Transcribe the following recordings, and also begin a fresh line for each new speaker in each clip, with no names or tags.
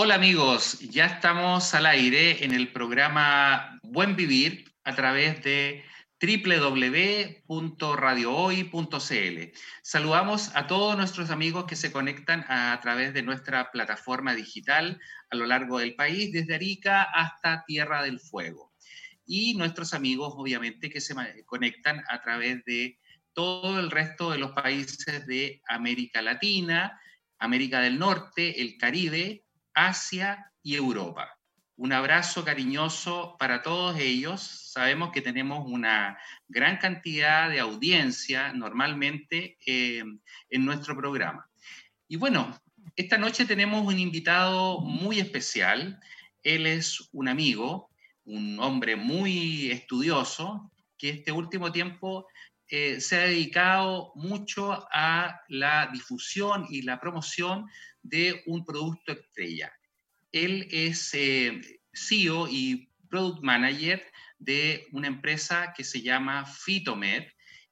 Hola amigos, ya estamos al aire en el programa Buen Vivir a través de www.radiohoy.cl. Saludamos a todos nuestros amigos que se conectan a, través de nuestra plataforma digital a lo largo del país, desde Arica hasta Tierra del Fuego. Y nuestros amigos, obviamente, que se conectan a través de todo el resto de los países de América Latina, América del Norte, el Caribe, Asia y Europa. Un abrazo cariñoso para todos ellos. Sabemos que tenemos una gran cantidad de audiencia normalmente eh, en nuestro programa. Y bueno, esta noche tenemos un invitado muy especial. Él es un amigo, un hombre muy estudioso, que este último tiempo eh, se ha dedicado mucho a la difusión y la promoción de un producto estrella. Él es eh, CEO y Product Manager de una empresa que se llama Phytomed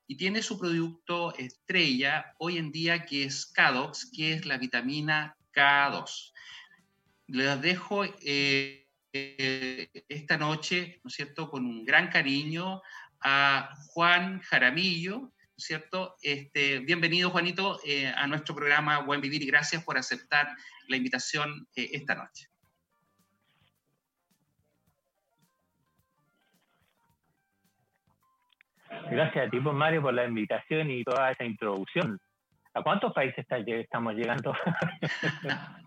y tiene su producto estrella hoy en día que es Cadox, que es la vitamina K2. Les dejo eh, esta noche, ¿no es cierto?, con un gran cariño a Juan Jaramillo, ¿no es cierto? Este, bienvenido, Juanito, eh, a nuestro programa Buen Vivir y gracias por aceptar la invitación eh, esta noche.
Gracias a ti, pues, Mario, por la invitación y toda esa introducción. ¿A cuántos países estamos llegando?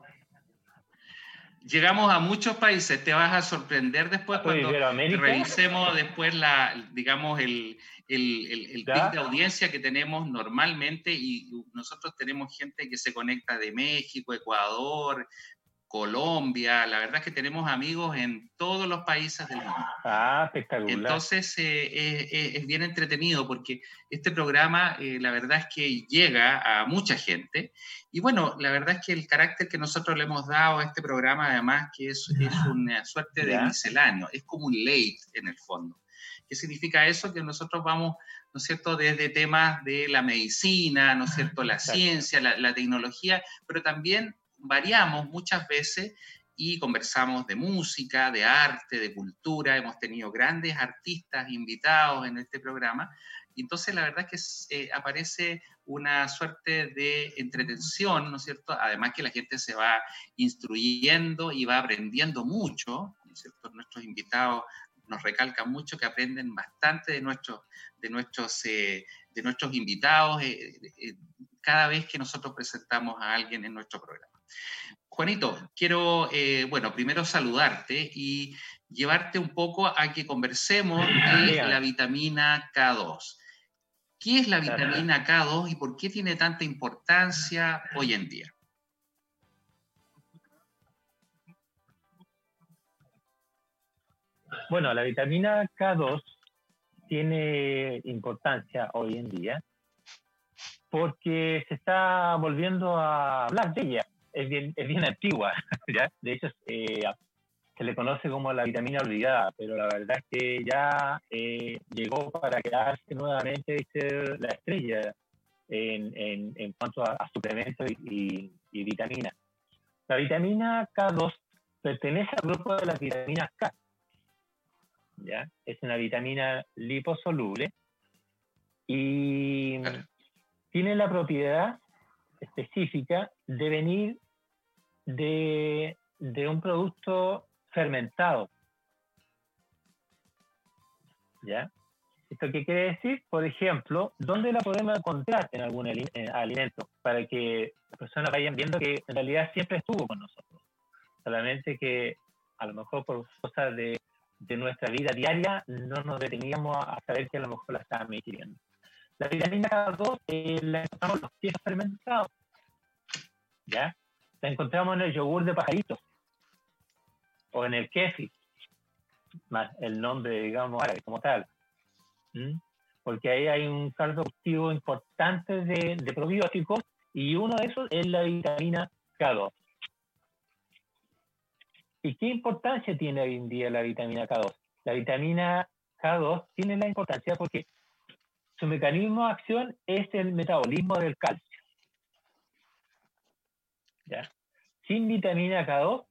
Llegamos a muchos países, te vas a sorprender después cuando revisemos después la, digamos, el, el, el, de audiencia que tenemos normalmente y nosotros tenemos gente que se conecta de México, Ecuador, Colombia, la verdad es que tenemos amigos en todos los países del mundo.
Ah, espectacular.
Entonces eh, es bien entretenido porque este programa, eh, la verdad es que llega a mucha gente. Y bueno, la verdad es que el carácter que nosotros le hemos dado a este programa, además, que es, es una suerte de misceláneo, es como un late en el fondo. ¿Qué significa eso? Que nosotros vamos, ¿no es cierto?, desde temas de la medicina, ¿no es cierto?, la ciencia, la, la tecnología, pero también variamos muchas veces y conversamos de música, de arte, de cultura. Hemos tenido grandes artistas invitados en este programa. Y entonces la verdad es que eh, aparece una suerte de entretención, ¿no es cierto? Además que la gente se va instruyendo y va aprendiendo mucho, ¿no es cierto? Nuestros invitados nos recalcan mucho que aprenden bastante de nuestros, de nuestros, eh, de nuestros invitados eh, cada vez que nosotros presentamos a alguien en nuestro programa. Juanito, quiero, eh, bueno, primero saludarte y llevarte un poco a que conversemos de la vitamina K2. ¿Qué es la vitamina K2 y por qué tiene tanta importancia hoy en día?
Bueno, la vitamina K2 tiene importancia hoy en día porque se está volviendo a hablar de ella es bien, es bien antigua, ¿ya? De hecho, eh, se le conoce como la vitamina olvidada, pero la verdad es que ya eh, llegó para quedarse nuevamente y ser la estrella en, en, en cuanto a, suplementos y, y, vitaminas. La vitamina K2 pertenece al grupo de las vitaminas K. ¿ya? Es una vitamina liposoluble y tiene la propiedad específica de venir de, un producto fermentado. ¿Ya? ¿Esto qué quiere decir? Por ejemplo, ¿dónde la podemos encontrar en algún alimento? Para que las personas vayan viendo que en realidad siempre estuvo con nosotros. Solamente que a lo mejor por cosas de, nuestra vida diaria no nos deteníamos a saber que a lo mejor la estábamos ingiriendo. La vitamina K2 eh, la encontramos en los quesos fermentados. ¿Ya? La encontramos en el yogur de pajaritos o en el kefi, más el nombre, digamos, como tal. Porque ahí hay un caldo cultivo importante de, de probióticos y uno de esos es la vitamina K2. ¿Y qué importancia tiene hoy en día la vitamina K2? La vitamina K2 tiene la importancia porque su mecanismo de acción es el metabolismo del calcio. Sin vitamina K2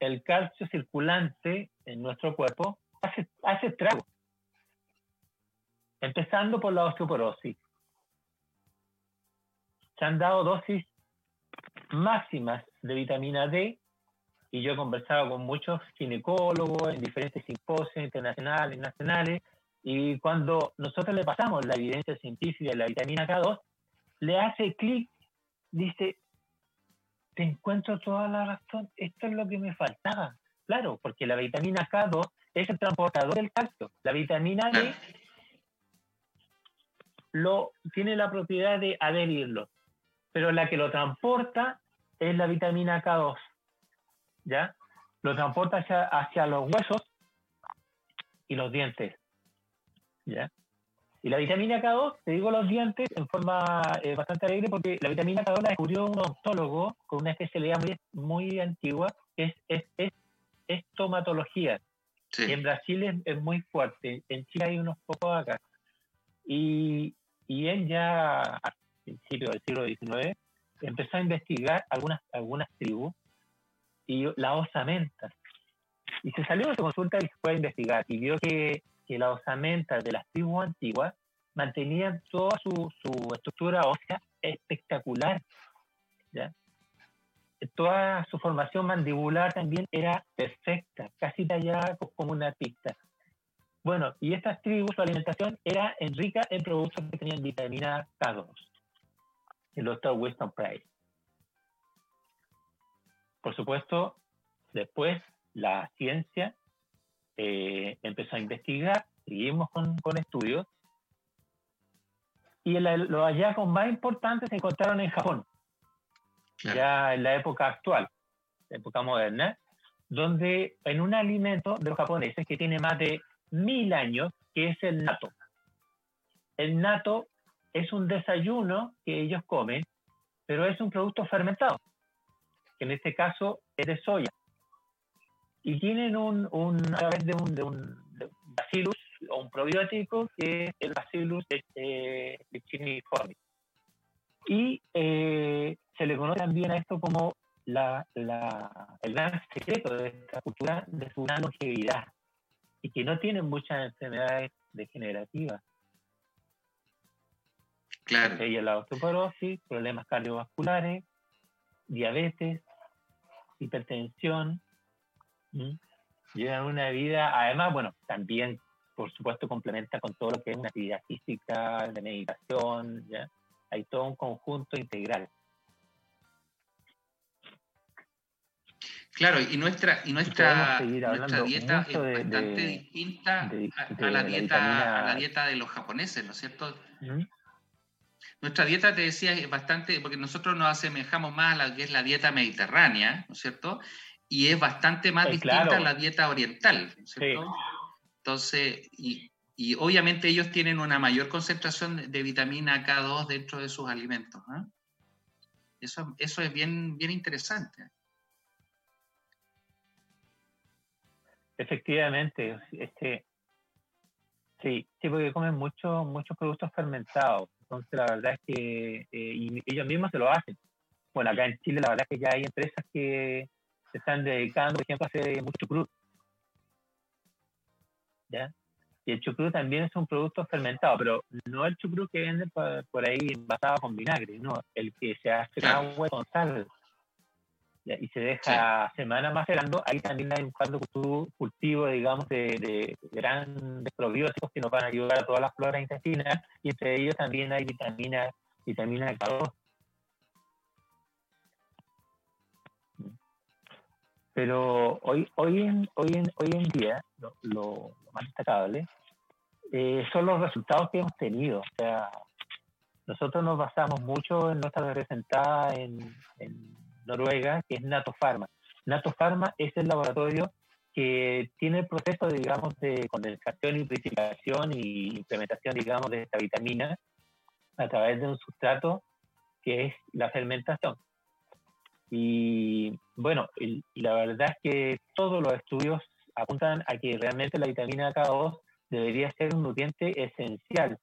el calcio circulante en nuestro cuerpo hace, hace estrago. Empezando por la osteoporosis. Se han dado dosis máximas de vitamina D y yo he conversado con muchos ginecólogos en diferentes simposios internacionales y nacionales y cuando nosotros le pasamos la evidencia científica de la vitamina K2, le hace clic, dice, te encuentro toda la razón, esto es lo que me faltaba. Claro, porque la vitamina K2 es el transportador del calcio. La vitamina D lo, tiene la propiedad de adherirlo, pero la que lo transporta es la vitamina K2. ¿Ya? Lo transporta hacia, hacia los huesos y los dientes. ¿Ya? Y la vitamina K2, te digo los dientes en forma eh, bastante alegre porque la vitamina K2 la descubrió un odontólogo con una especialidad muy, muy antigua, que es, es, estomatología. en Brasil es, muy fuerte, en Chile hay unos pocos acá. Y, y él ya a principios del siglo XIX empezó a investigar algunas, algunas tribus y la osamenta. Y se salió de su consulta y fue a investigar y vio que que las osamentas de las tribus antiguas mantenían toda su, su estructura ósea espectacular. ¿ya? Toda su formación mandibular también era perfecta, casi tallada como una pista. Bueno, y estas tribus, su alimentación era rica en productos que tenían vitamina K2, el doctor Winston Price. Por supuesto, después la ciencia eh, empezó a investigar, seguimos con, con estudios, y los hallazgos más importantes se encontraron en Japón, ya en la época actual, la época moderna, donde en un alimento de los japoneses que tiene más de mil años, que es el nato. El nato es un desayuno que ellos comen, pero es un producto fermentado, que en este caso es de soya y tienen un, un a través de un, de un bacillus o un probiótico que es el bacillus de, de, Y eh, se le conoce también a esto como la, la, el gran secreto de esta cultura de su gran longevidad y que no tienen muchas enfermedades degenerativas.
Claro.
Ella la osteoporosis, problemas cardiovasculares, diabetes, hipertensión, Llevan una vida, además, bueno, también, por supuesto, complementa con todo lo que es una actividad física, de meditación, ¿ya? Hay todo un conjunto integral.
Claro, y nuestra, y nuestra, nuestra dieta es bastante distinta a, la dieta, a la dieta de los japoneses, ¿no es cierto? Nuestra dieta, te decía, es bastante, porque nosotros nos asemejamos más a la que es la dieta mediterránea, ¿no es cierto? Y es bastante más distinta a la dieta oriental, ¿cierto? Entonces, y, y, obviamente ellos tienen una mayor concentración de vitamina K2 dentro de sus alimentos. ¿eh? Eso, eso es bien, bien interesante.
Efectivamente, este, sí, sí, porque comen muchos muchos productos fermentados. Entonces, la verdad es que eh, y ellos mismos se lo hacen. Bueno, acá en Chile, la verdad es que ya hay empresas que, se están dedicando, por ejemplo, a hacer mucho chucrut. ¿Ya? Y el chucrut también es un producto fermentado, pero no el chucrut que venden por, ahí envasado con vinagre, no, el que se hace con agua con sal. Y se deja semanas macerando, ahí también hay un cultivo, cultivo digamos, de, de, grandes probióticos que nos van a ayudar a todas las floras intestinas, y entre ellos también hay vitamina, vitamina K2 Pero hoy, hoy, en, hoy, en, hoy en día lo, más destacable eh, son los resultados que hemos tenido. O sea, nosotros nos basamos mucho en nuestra representada en, Noruega, que es NATO Pharma. NATO Pharma es el laboratorio que tiene el proceso, digamos, de condensación y purificación y implementación, digamos, de esta vitamina a través de un sustrato que es la fermentación. Y bueno, y, la verdad es que todos los estudios apuntan a que realmente la vitamina K2 debería ser un nutriente esencial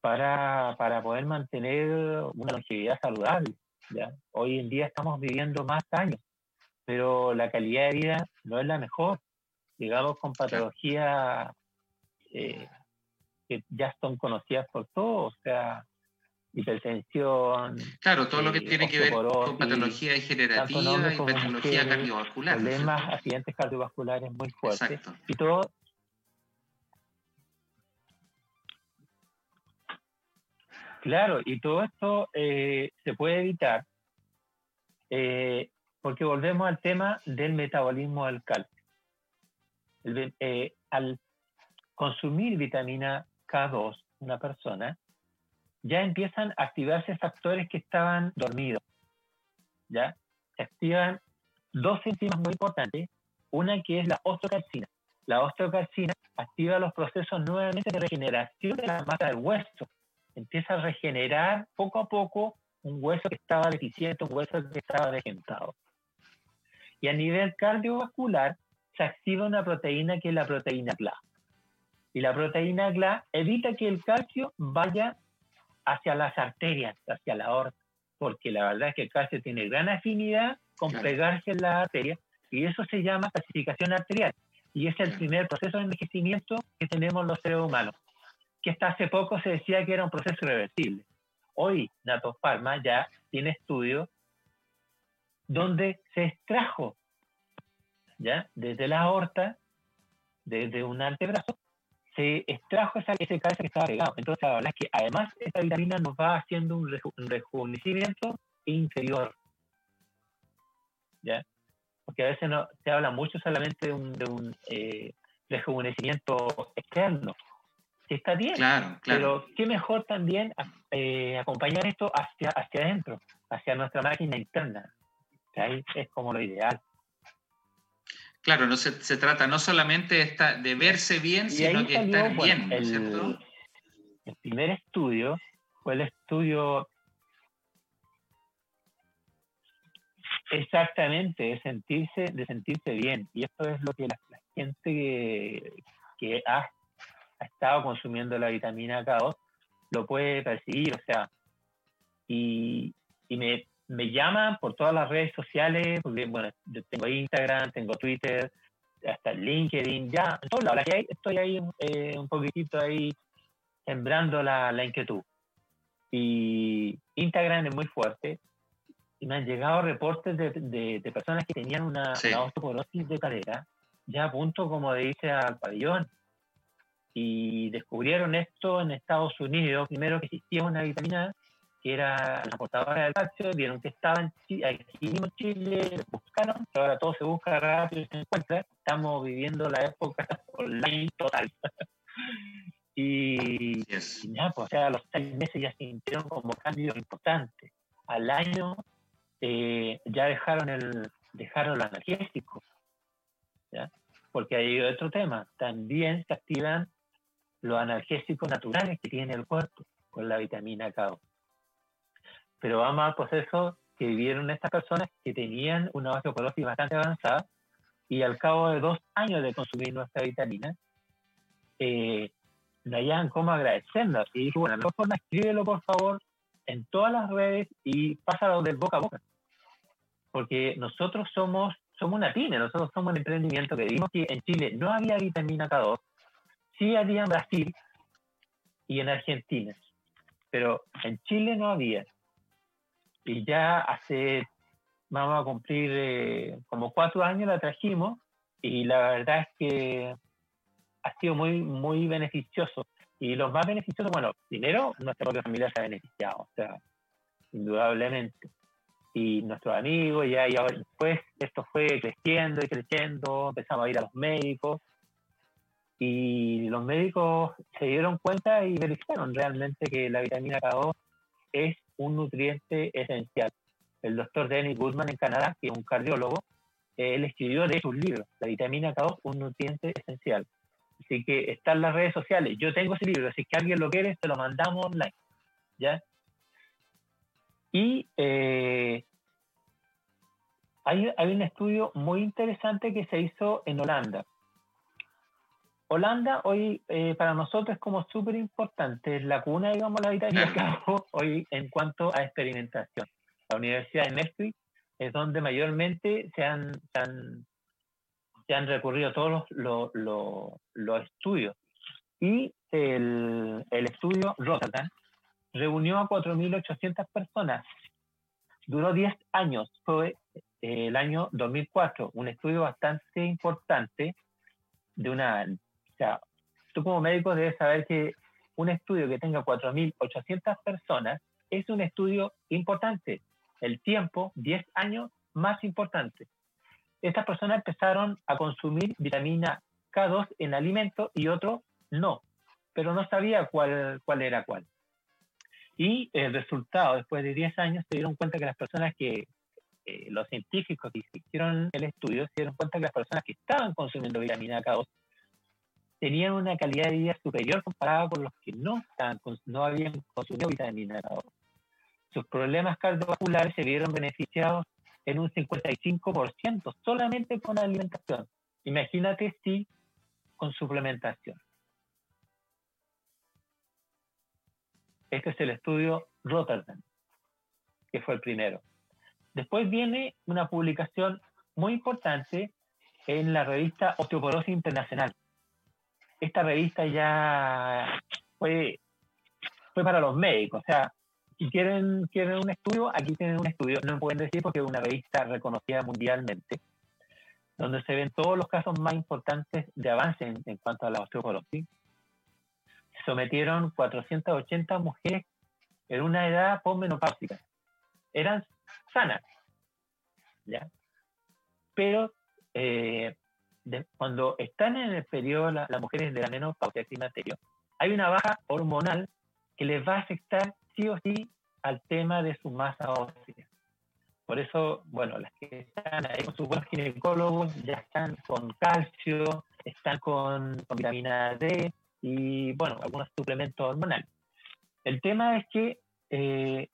para, para poder mantener una longevidad saludable. ¿ya? Hoy en día estamos viviendo más años. pero la calidad de vida no es la mejor. Llegamos con patologías eh, que ya son conocidas por todos, o sea, hipertensión.
Claro, todo lo que eh, tiene que ver con patología degenerativa y patología cardiovascular.
Problemas, accidentes cardiovasculares muy fuertes. Exacto. Y todo. Claro, y todo esto eh, se puede evitar eh, porque volvemos al tema del metabolismo del calcio. al consumir vitamina K2, una persona, ya empiezan a activarse factores que estaban dormidos. ¿ya? Se activan dos enzimas muy importantes. Una que es la osteocalcina. La osteocalcina activa los procesos nuevamente de regeneración de la masa del hueso. Empieza a regenerar poco a poco un hueso que estaba deficiente, un hueso que estaba degenerado. Y a nivel cardiovascular se activa una proteína que es la proteína GLA. Y la proteína GLA evita que el calcio vaya hacia las arterias, hacia la aorta, porque la verdad es que el calcio tiene gran afinidad con pegarse en la arteria y eso se llama clasificación arterial. Y es el primer proceso de envejecimiento que tenemos los seres humanos, que hasta hace poco se decía que era un proceso irreversible. Hoy Nato Pharma ya tiene estudios donde se extrajo ya desde la aorta, desde un antebrazo, se extrajo esa, ese calcio que estaba pegado. Entonces, la verdad es que además esta vitamina nos va haciendo un, rejuvenecimiento inferior. ¿Ya? Porque a veces no, se habla mucho solamente de un, de un eh, rejuvenecimiento externo. Que está bien, claro, claro. pero qué mejor también eh, acompañar esto hacia, hacia adentro, hacia nuestra máquina interna. Que ahí es como lo ideal.
Claro, no se, se trata no solamente de, verse bien, sino que estar bien,
el, El primer estudio fue el estudio exactamente de sentirse, de sentirse bien. Y esto es lo que la, gente que, ha, estado consumiendo la vitamina K2 lo puede percibir. O sea, y, y me, me llaman por todas las redes sociales, porque bueno, tengo Instagram, tengo Twitter, hasta LinkedIn, ya, en todos lados. estoy ahí eh, un poquitito ahí sembrando la, la, inquietud. Y Instagram es muy fuerte. Y me han llegado reportes de, de, personas que tenían una, osteoporosis de cadera, ya a punto, como dice, al pabellón. Y descubrieron esto en Estados Unidos, primero que existía una vitamina que era la portadora del calcio, vieron que estaba en aquí en Chile, buscaron, pero ahora todo se busca rápido y se encuentra. Estamos viviendo la época online total. y, ya, pues, o sea, a los seis meses ya se sintieron como cambios importantes. Al año eh, ya dejaron el dejaron el analgésico. ¿ya? Porque hay otro tema, también se activan los analgésicos naturales que tiene el cuerpo con la vitamina K pero vamos al proceso que vivieron estas personas que tenían una base bastante avanzada y al cabo de dos años de consumir nuestra vitamina, eh, no hayan cómo agradecernos. Y dije, bueno, mejor forma, escríbelo por favor en todas las redes y pásalo del boca a boca. Porque nosotros somos, somos una pyme, nosotros somos un emprendimiento que vimos que en Chile no había vitamina K2, sí había en Brasil y en Argentina, pero en Chile no había y ya hace, vamos a cumplir eh, como cuatro años la trajimos y la verdad es que ha sido muy, muy beneficioso. Y los más beneficiosos, bueno, primero nuestra propia familia se ha beneficiado, o sea, indudablemente. Y nuestros amigos, ya, y ahora después esto fue creciendo y creciendo, empezamos a ir a los médicos y los médicos se dieron cuenta y verificaron realmente que la vitamina K2 es un nutriente esencial. El doctor Danny Goodman en Canadá, que es un cardiólogo, él escribió de sus libros, La vitamina K2, un nutriente esencial. Así que está en las redes sociales. Yo tengo ese libro, así que alguien lo quiere, se lo mandamos online. ¿Ya? Y eh, hay, hay un estudio muy interesante que se hizo en Holanda. Holanda hoy eh, para nosotros es como súper importante, es la cuna, digamos, la vitamina K hoy en cuanto a experimentación. La Universidad de Maastricht es donde mayormente se han, se han, se han recurrido todos los, los, los, estudios. Y el, el estudio Rotterdam reunió a 4.800 personas. Duró 10 años, fue eh, el año 2004, un estudio bastante importante de una... Sea, tú como médico debes saber que un estudio que tenga 4.800 personas es un estudio importante. El tiempo, 10 años, más importante. Estas personas empezaron a consumir vitamina K2 en alimentos y otros no, pero no sabía cuál, cuál era cuál. Y el resultado, después de 10 años, se dieron cuenta que las personas que, eh, los científicos que hicieron el estudio, se dieron cuenta que las personas que estaban consumiendo vitamina K2 tenían una calidad de vida superior comparada con los que no, estaban, no habían consumido vitamina K2. Sus problemas cardiovasculares se vieron beneficiados en un 55% solamente con alimentación. Imagínate si con suplementación. Este es el estudio Rotterdam, que fue el primero. Después viene una publicación muy importante en la revista Osteoporosis Internacional. Esta revista ya fue, fue para los médicos, o sea, si quieren, quieren un estudio, aquí tienen un estudio, no me pueden decir porque es una revista reconocida mundialmente, donde se ven todos los casos más importantes de avance en, en cuanto a la osteoporosis sometieron 480 mujeres en una edad postmenopáusica. Eran sanas, ¿ya? Pero eh, cuando están en el periodo las mujeres de la menopausia climaterio, hay una baja hormonal que les va a afectar sí o sí al tema de su masa ósea. Por eso, bueno, las que están ahí con sus buenos ginecólogos ya están con calcio, están con, vitamina D, y bueno, algunos suplementos hormonales. El tema es que eh,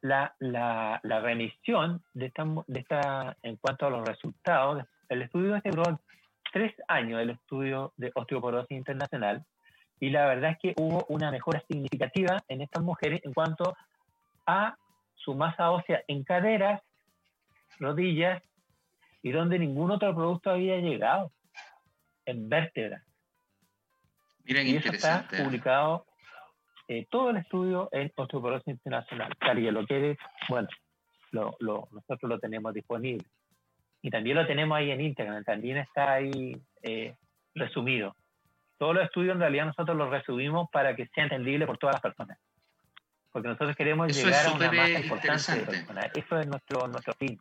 la, la, la, remisión de esta, de esta, en cuanto a los resultados, el estudio este duró tres años, el estudio de osteoporosis internacional, y la verdad es que hubo una mejora significativa en estas mujeres en cuanto a su masa ósea en caderas, rodillas, y donde ningún otro producto había llegado, en vértebras.
Miren, y eso está
publicado eh, todo el estudio en Osteoporosis Internacional. Alguien lo quiere, bueno, lo, lo, nosotros lo tenemos disponible. Y también lo tenemos ahí en Instagram, también está ahí eh, resumido. Todos los estudios en realidad nosotros los resumimos para que sea entendible por todas las personas. Porque nosotros queremos llegar a una masa importante de personas. Eso es nuestro, nuestro fin.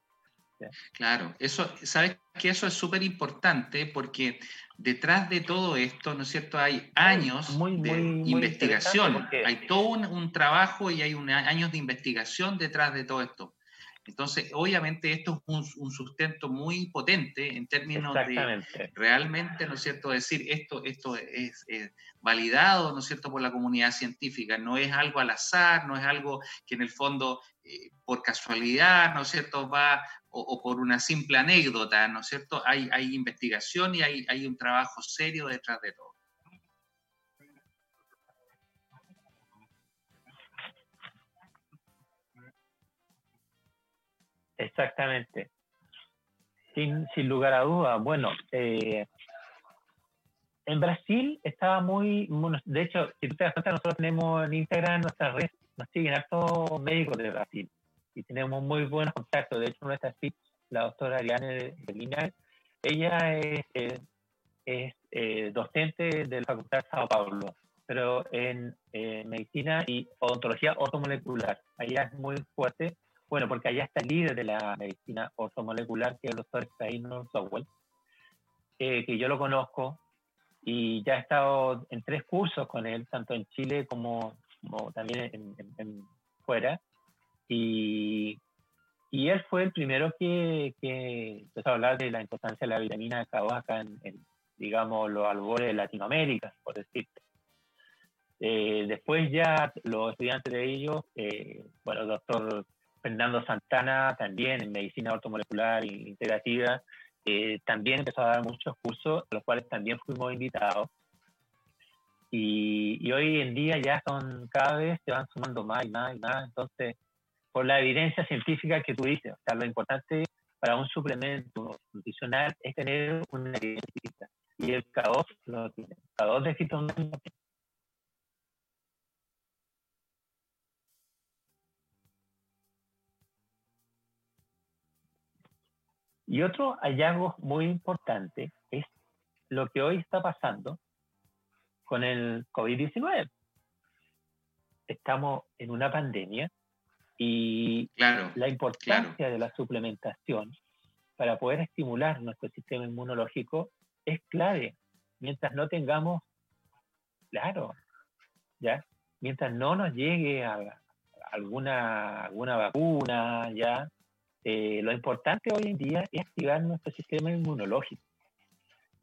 Claro, eso, sabes que eso es súper importante porque detrás de todo esto, ¿no es cierto? Hay años de investigación, hay todo un, trabajo y hay años de investigación detrás de todo esto. Entonces, obviamente esto es un, sustento muy potente en términos de realmente, ¿no es cierto?, decir esto, esto es, validado, ¿no es cierto?, por la comunidad científica, no es algo al azar, no es algo que en el fondo, eh, por casualidad, ¿no es cierto?, va o, por una simple anécdota, ¿no es cierto?, hay, hay investigación y hay, hay un trabajo serio detrás de todo.
Exactamente. Sin, lugar a dudas. Bueno, eh, en Brasil estaba muy, de hecho, si tú te das cuenta, nosotros tenemos en Instagram nuestra red, nos siguen hartos médicos de Brasil y tenemos muy buenos contactos. De hecho, nuestra speech, la doctora Ariane de Lina, ella es, eh, docente de la Facultad de Sao Paulo, pero en medicina y odontología ortomolecular. Ella es muy fuerte bueno, porque allá está el líder de la medicina ortomolecular, que es el doctor Steiner Sowell, eh, que yo lo conozco y ya he estado en tres cursos con él, tanto en Chile como, también en, fuera. Y, y, él fue el primero que, que, empezó a hablar de la importancia de la vitamina K2 acá en, digamos, los albores de Latinoamérica, por decirte. Eh, después ya los estudiantes de ellos, eh, bueno, el doctor Fernando Santana también en medicina ortomolecular e integrativa, eh, también empezó a dar muchos cursos, a los cuales también fuimos invitados. Y, hoy en día ya son cada vez se van sumando más y más y más. Entonces, por la evidencia científica que tú dices. O sea, lo importante para un suplemento nutricional es tener una evidencia y el K2 lo tiene. K2 de Y otro hallazgo muy importante es lo que hoy está pasando con el COVID-19. Estamos en una pandemia y la importancia de la suplementación para poder estimular nuestro sistema inmunológico es clave. Mientras no tengamos, claro, ya, mientras no nos llegue a alguna, alguna vacuna, ya, eh, lo importante hoy en día es activar nuestro sistema inmunológico.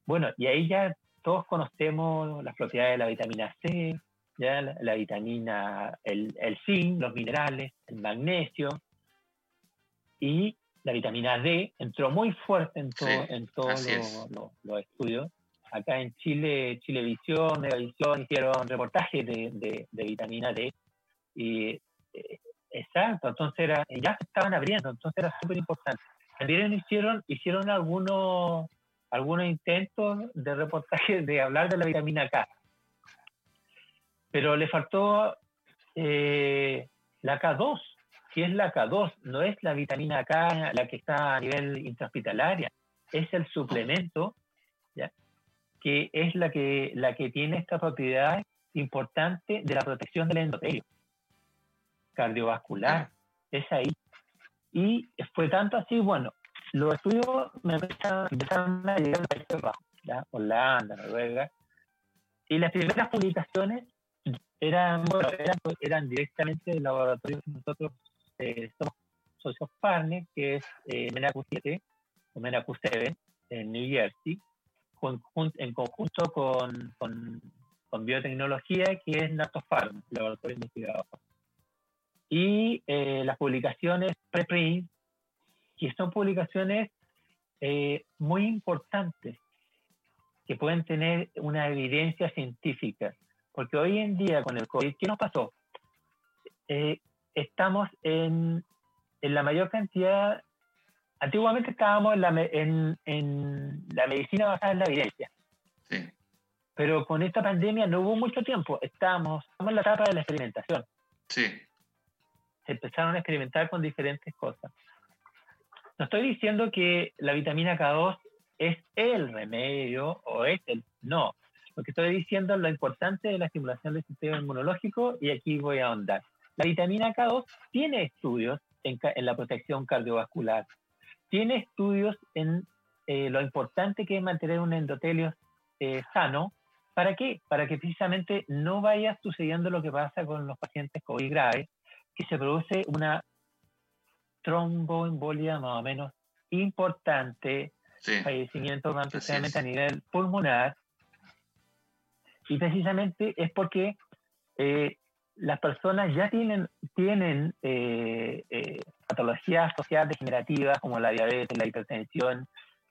Bueno, y ahí ya todos conocemos las propiedades de la vitamina C, ya la, vitamina, el, el zinc, los minerales, el magnesio y la vitamina D entró muy fuerte en, en todos los estudios. Acá en Chile, Chilevisión, Megavisión hicieron reportajes de, de, de vitamina D y Exacto, entonces era, ya se estaban abriendo, entonces era súper importante. También hicieron, hicieron algunos, algunos intentos de reportaje de hablar de la vitamina K, pero le faltó eh, la K2, que es la K2, no es la vitamina K la que está a nivel intrahospitalaria, es el suplemento, ¿ya? que es la que, la que tiene esta propiedad importante de la protección del endotelio cardiovascular, es ahí. Y fue tanto así, bueno, los estudios me empezaron, a llegar a Países Bajos, ¿ya? Holanda, Noruega, y las primeras publicaciones eran, bueno, eran, directamente del laboratorio que nosotros eh, somos socios partners, que es eh, MENACU 7 o MENACU 7 en New Jersey, en conjunto con, con, con, biotecnología, que es NatoPharm, laboratorio investigador y eh, las publicaciones preprint, que son publicaciones eh, muy importantes, que pueden tener una evidencia científica. Porque hoy en día con el COVID, ¿qué nos pasó? Eh, estamos en, en, la mayor cantidad, antiguamente estábamos en la, en, en la medicina basada en la evidencia. Sí. Pero con esta pandemia no hubo mucho tiempo, estamos, estamos en la etapa de la experimentación.
Sí
empezaron a experimentar con diferentes cosas. No estoy diciendo que la vitamina K2 es el remedio o es el... No, lo que estoy diciendo es lo importante de la estimulación del sistema inmunológico y aquí voy a ahondar. La vitamina K2 tiene estudios en, la protección cardiovascular, tiene estudios en eh, lo importante que es mantener un endotelio eh, sano. ¿Para qué? Para que precisamente no vaya sucediendo lo que pasa con los pacientes COVID graves, que se produce una tromboembolia más o menos importante, fallecimiento más a nivel pulmonar, y precisamente es porque eh, las personas ya tienen, tienen eh, eh, patologías sociales degenerativas como la diabetes, la hipertensión,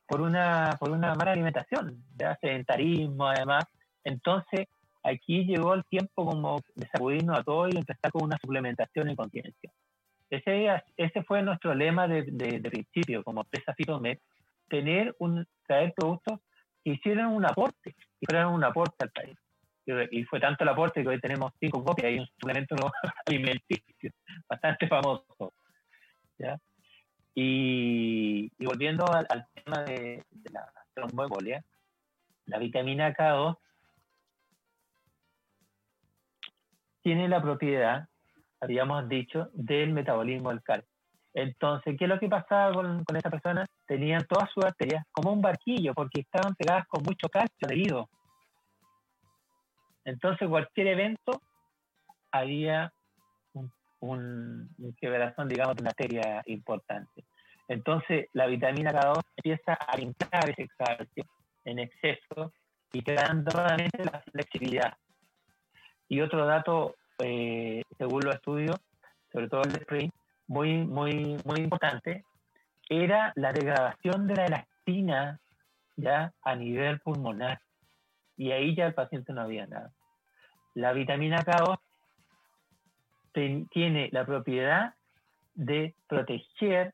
por una, por una mala alimentación, sedentarismo además. Entonces, aquí llegó el tiempo como de sacudirnos a todos y empezar con una suplementación y conciencia. Ese, ese fue nuestro lema de, de, principio como empresa Fitomed, tener un, traer productos que hicieran un aporte, que fueran un aporte al país. Y, fue tanto el aporte que hoy tenemos cinco copias y un suplemento alimenticio bastante famoso. ¿ya? Y, y, volviendo al, tema de, de la tromboembolia, la vitamina K2 tiene la propiedad, habíamos dicho, del metabolismo del calcio. Entonces, ¿qué es lo que pasaba con, con esta persona? Tenían todas sus arterias como un barquillo, porque estaban pegadas con mucho calcio adherido. Entonces, cualquier evento había un, un, digamos, de una importante. Entonces, la vitamina K2 empieza a limpiar ese calcio en exceso y quedando nuevamente la flexibilidad. Y otro dato, eh, según los estudios, sobre todo el de muy, muy, muy importante, era la degradación de la elastina ya a nivel pulmonar. Y ahí ya el paciente no había nada. La vitamina K2 tiene la propiedad de proteger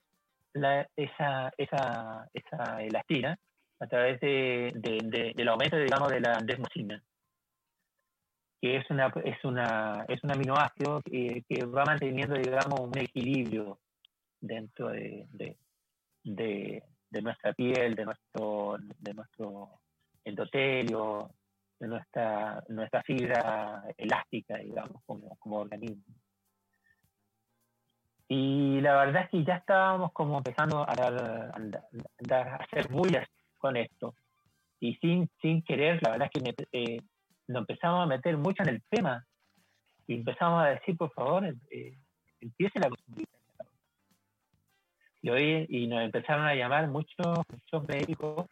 esa, esa, esa elastina a través de, del aumento, digamos, de la desmosina, que es, una, es, una, es un aminoácido que, que va manteniendo, digamos, un equilibrio dentro de, de, nuestra piel, de nuestro, de nuestro endotelio, de nuestra, nuestra fibra elástica, digamos, como, como organismo. Y la verdad es que ya estábamos como empezando a, a, hacer bullas con esto. Y sin, sin querer, la verdad es que eh, nos empezamos a meter mucho en el tema. Y empezamos a decir, por favor, eh, empiece la y hoy y nos empezaron a llamar muchos, muchos médicos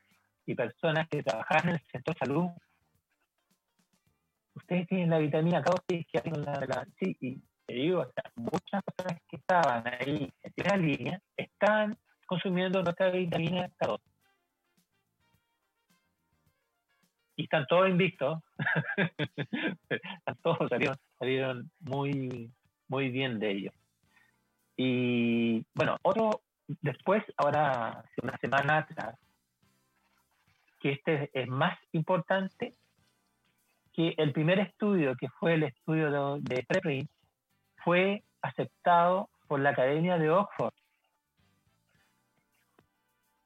y personas que trabajaban en el sector salud. Ustedes tienen la vitamina K, ustedes hacen la, sí, y te digo, muchas personas que estaban ahí en primera línea estaban consumiendo nuestra vitamina K2. Y están todos invictos. todos salieron, salieron muy, muy bien de ellos. Y bueno, otro, después, ahora, una semana atrás, que este es más importante que el primer estudio, que fue el estudio de, de preprint, fue aceptado por la Academia de Oxford.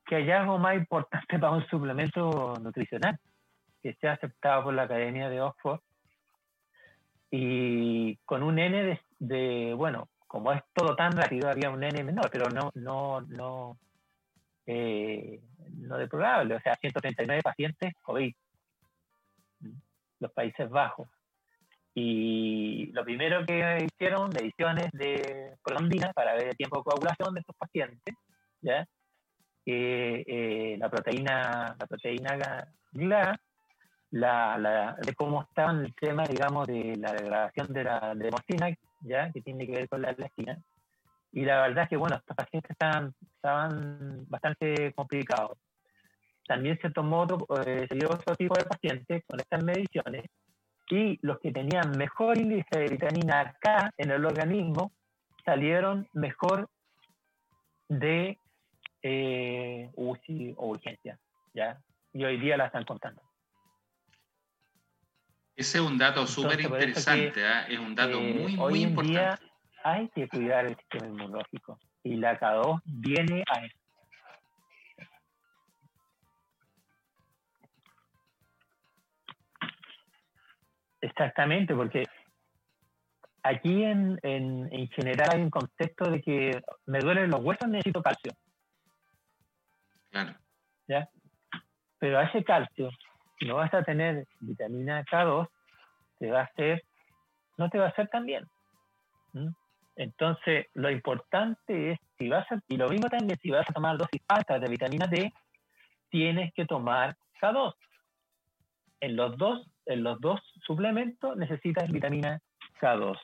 Que hay algo más importante para un suplemento nutricional, que sea aceptado por la Academia de Oxford y con un N de bueno, como es todo tan rápido, había un N menor, pero no, no, no, eh, no deplorable, o sea, 139 pacientes COVID, los Países Bajos. Y lo primero que hicieron, mediciones de colombina para ver el tiempo de coagulación de estos pacientes, ¿ya? Eh, la proteína, la proteína GLA, la, la, de cómo estaba el tema, digamos, de la degradación de la de ¿ya? que tiene que ver con la elastina. Y la verdad es que, bueno, estos pacientes estaban, estaban bastante complicados. También se tomó otro, eh, se dio otro tipo de pacientes con estas mediciones y los que tenían mejor índice de vitamina K en el organismo salieron mejor de eh, UCI o urgencia, ¿ya? Y hoy día la están contando.
Ese es un dato súper interesante, ¿ah? es un dato eh, muy, muy importante. Día
hay que cuidar el sistema inmunológico y la K2 viene a eso. Exactamente, porque aquí en, en, en, general hay un contexto de que me duelen los huesos, necesito calcio.
Claro.
¿Ya? Pero a ese calcio no vas a tener vitamina K2, te va a hacer, no te va a hacer tan bien. Entonces, lo importante es, si vas a, y lo mismo también, si vas a tomar dosis altas de vitamina D, tienes que tomar K2. En los dos, en los dos suplementos necesitas vitamina K2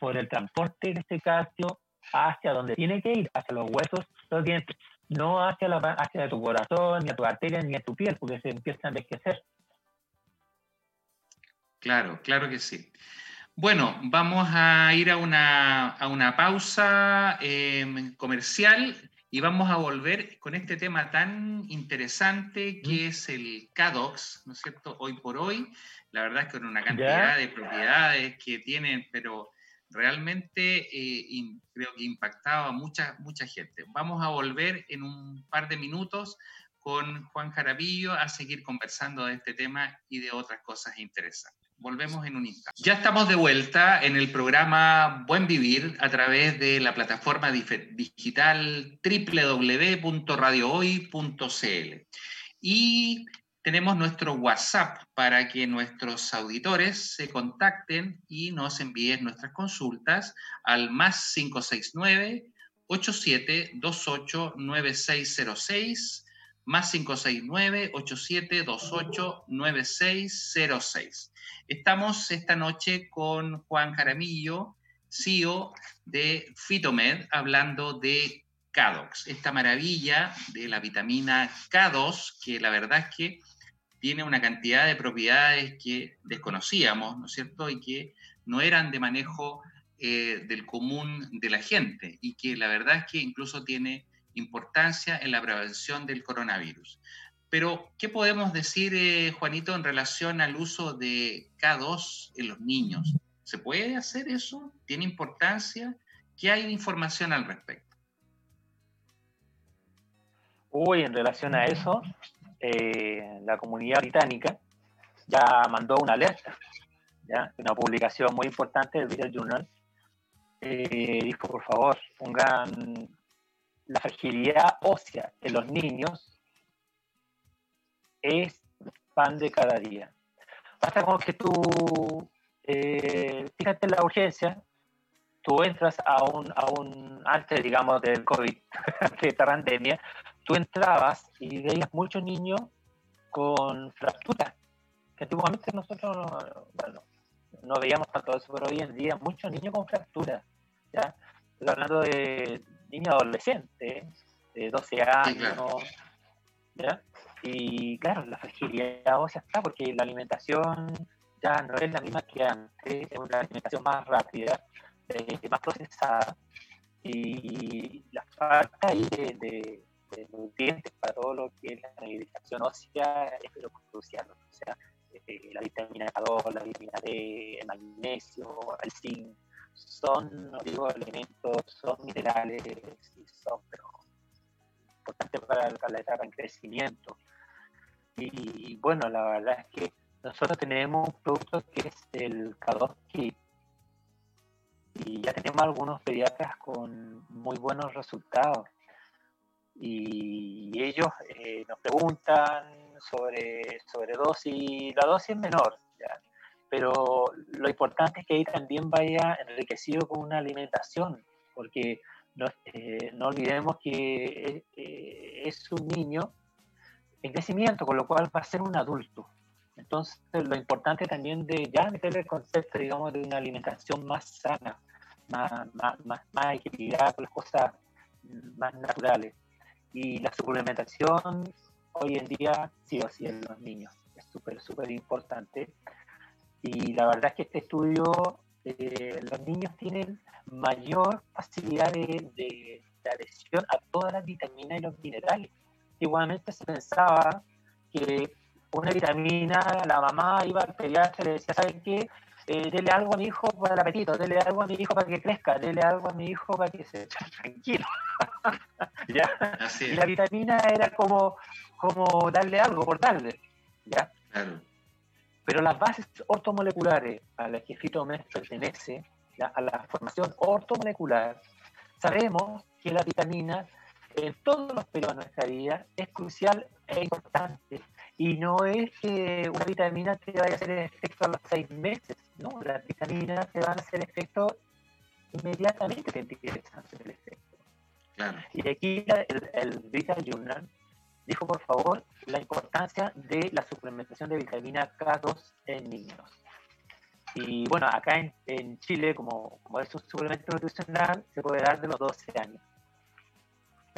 por el transporte de este calcio hacia donde tiene que ir, hacia los huesos, los dientes, no hacia, la, hacia tu corazón, ni a tu arteria, ni a tu piel, porque se empiezan a envejecer.
Claro, claro que sí. Bueno, vamos a ir a una, a una pausa em, comercial y vamos a volver con este tema tan interesante que es el CADOX, ¿no es cierto? Hoy por hoy, la verdad es que con una cantidad de propiedades que tienen, pero realmente eh, creo que impactaba a mucha, mucha gente. Vamos a volver en un par de minutos con Juan Jarabillo a seguir conversando de este tema y de otras cosas interesantes. Volvemos en un instante. Ya estamos de vuelta en el programa Buen Vivir a través de la plataforma digital www.radiohoy.cl. Y tenemos nuestro WhatsApp para que nuestros auditores se contacten y nos envíen nuestras consultas al más 569 8728 9606 más 569-8728-9606. Estamos esta noche con Juan Jaramillo, CEO de Fitomed, hablando de K2, esta maravilla de la vitamina K2, que la verdad es que tiene una cantidad de propiedades que desconocíamos, ¿no es cierto? Y que no eran de manejo eh, del común de la gente y que la verdad es que incluso tiene importancia en la prevención del coronavirus. Pero, ¿qué podemos decir, eh, Juanito, en relación al uso de K2 en los niños? ¿Se puede hacer eso? ¿Tiene importancia? ¿Qué hay de información al respecto?
Uy, en relación a eso, eh, la comunidad británica ya mandó una alerta, ¿ya? una publicación muy importante del British Journal. Eh, dijo, por favor, pongan la fragilidad ósea de los niños es pan de cada día. Basta con que tú, eh, fíjate la urgencia, tú entras a un, a un antes, digamos, del COVID, de esta pandemia, tú entrabas y veías muchos niños con fracturas. Que antiguamente nosotros bueno, no veíamos tanto eso, pero hoy en día muchos niños con fracturas. Estoy hablando de niños adolescentes, de 12 años. ¿ya? Y claro, la fragilidad ósea está porque la alimentación ya no es la misma que antes, es una alimentación más rápida, eh, más procesada. Y la falta ahí de de nutrientes para todo lo que es la alimentación ósea es lo crucial. O sea, eh, la vitamina K2, la vitamina D, el magnesio, el zinc, son, no digo elementos, son minerales y son importantes para, la etapa en crecimiento. Y, bueno, la verdad es que nosotros tenemos un producto que es el K2 Kit y ya tenemos algunos pediatras con muy buenos resultados y ellos eh, nos preguntan sobre, sobre dosis, la dosis es menor, pero lo importante es que ahí también vaya enriquecido con una alimentación, porque no, eh, no olvidemos que eh, es un niño en crecimiento, con lo cual va a ser un adulto. Entonces, lo importante también de ya meterle el concepto, digamos, de una alimentación más sana, más, más, más, más equilibrada, con las cosas más naturales. Y la suplementación hoy en día sí o sí en los niños. Es súper, súper importante. Y la verdad es que este estudio, eh, los niños tienen mayor facilidad de, adhesión a todas las vitaminas y los minerales. Igualmente se pensaba que una vitamina, la mamá iba al pediatra y le decía, ¿saben qué? Eh, dele algo a mi hijo para el apetito, dele algo a mi hijo para que crezca, dele algo a mi hijo para que se eche tranquilo. ¿Ya? Y la vitamina era como, como darle algo por darle. ¿ya? Pero las bases ortomoleculares a las que Fitomed pertenece, a la formación ortomolecular, sabemos que la vitamina en todos los periodos de nuestra vida es crucial e importante. Y no es que una vitamina te vaya a hacer efecto a los seis meses, no, las vitaminas te van a hacer efecto inmediatamente que empiezan a hacer el efecto. Y aquí el, el British Journal dijo, por favor, la importancia de la suplementación de vitamina K2 en niños. Y bueno, acá en, en Chile, como, como es un suplemento nutricional, se puede dar de los 12 años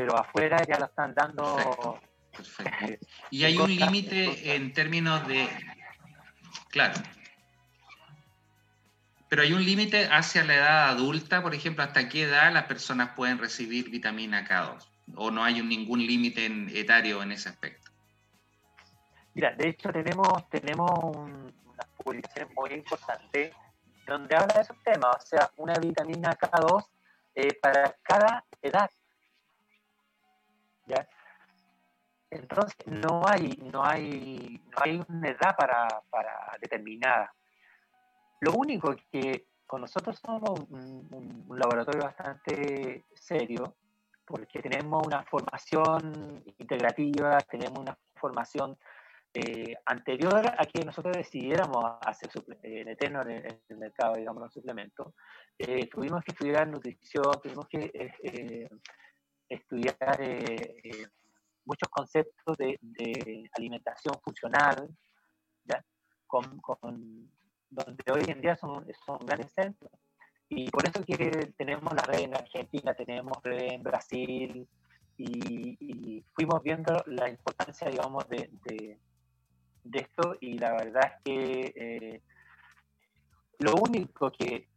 pero afuera ya lo están dando.
Perfecto. Y hay un límite en términos de. Claro. Pero hay un límite hacia la edad adulta, por ejemplo, hasta qué edad las personas pueden recibir vitamina K2, o no hay ningún límite etario en ese aspecto.
Mira, de hecho tenemos, tenemos una publicación muy importante donde habla de esos temas, o sea, una vitamina K2 eh, para cada edad. Entonces no hay, no hay, no hay una edad para, para determinada. Lo único que con nosotros somos un, laboratorio bastante serio, porque tenemos una formación integrativa, tenemos una formación eh, anterior a que nosotros decidiéramos hacer eh, eterno en, el mercado, digamos, los suplementos, eh, tuvimos que estudiar nutrición, tuvimos que estudiar muchos conceptos de, alimentación funcional, Con, donde hoy en día son, son grandes centros. Y por eso que tenemos la red en Argentina, tenemos red en Brasil, y, fuimos viendo la importancia, digamos, de, de, esto, y la verdad es que eh, lo único que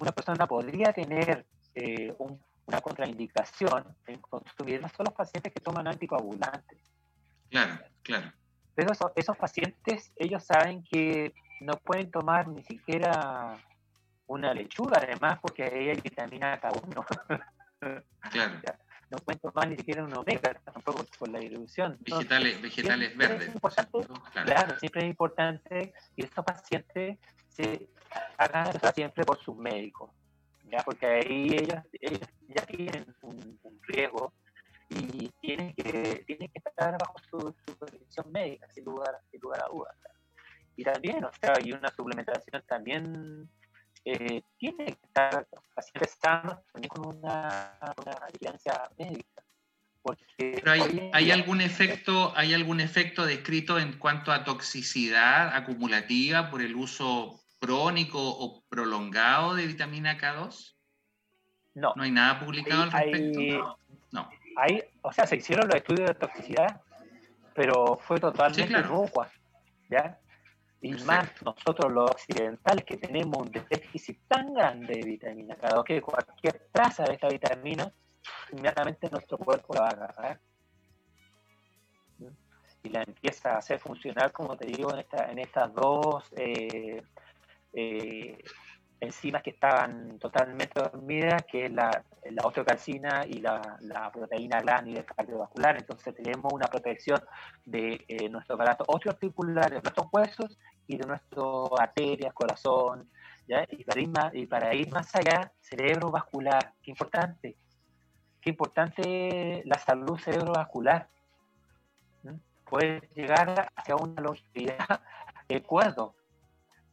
una persona podría tener eh, una contraindicación en consumir son los pacientes que toman anticoagulantes.
Claro, claro.
Pero esos pacientes, ellos saben que no pueden tomar ni siquiera una lechuga, además, porque ahí hay vitamina K1.
Claro.
no pueden tomar ni siquiera un omega, tampoco por la distribución.
Vegetales, vegetales verdes.
claro. siempre es importante que estos pacientes se hagan siempre por sus médicos, ¿ya? porque ahí ellos, ellos ya tienen un, riesgo y tienen que, tienen que estar bajo su supervisión médica, sin lugar, sin lugar a dudas. Y también, o sea, hay una suplementación también eh, tiene que estar pacientes sanos también con una, una vigilancia médica. Porque
Pero hay, hay algún efecto, ¿hay algún efecto descrito en cuanto a toxicidad acumulativa por el uso crónico o prolongado de vitamina K2?
No.
¿No hay nada publicado al respecto?
no. Hay, o sea, se hicieron los estudios de toxicidad, pero fue totalmente sí, ¿ya? Y más nosotros los occidentales que tenemos un déficit tan grande de vitamina K2 que cualquier traza de esta vitamina, inmediatamente nuestro cuerpo la va a agarrar. Y la empieza a hacer funcionar, como te digo, en, esta, en estas dos eh, eh, enzimas que estaban totalmente dormidas, que es la, la osteocalcina y la, proteína glándula cardiovascular. Entonces tenemos una protección de eh, nuestro aparato osteoarticular, de nuestros huesos y de nuestras arterias, corazón. ¿ya? Y, para ir más, y para ir más allá, cerebro vascular. Qué importante. Qué importante la salud cerebrovascular. Puede llegar hacia una longevidad de acuerdo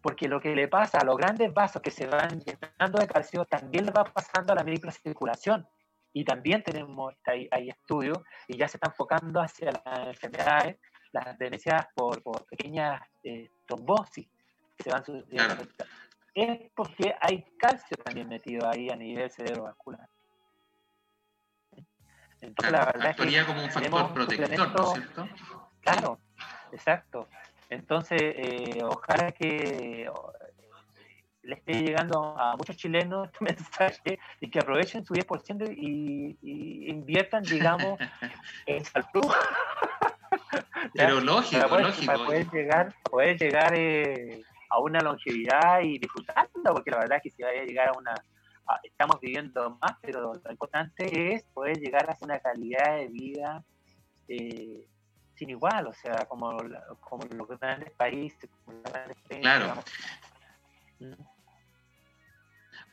porque lo que le pasa a los grandes vasos que se van llenando de calcio también le va pasando a la microcirculación. Y también tenemos, hay, hay estudios y ya se están enfocando hacia las enfermedades, las demencias por, por pequeñas eh, trombosis que se van sucediendo. Es porque hay calcio también metido ahí a nivel cerebrovascular.
Entonces, la verdad es que como un factor protector, ¿no es cierto?
Claro, exacto. Entonces, eh, ojalá que le esté llegando a muchos chilenos este mensaje y que aprovechen su 10% y, y, inviertan, digamos, en salud.
Pero lógico,
para
lógico.
Para poder llegar, poder llegar eh, a una longevidad y disfrutarlo, porque la verdad es que si vaya a llegar a una... estamos viviendo más, pero lo importante es poder llegar a una calidad de vida eh, sin igual, o sea, como, como los grandes países.
claro.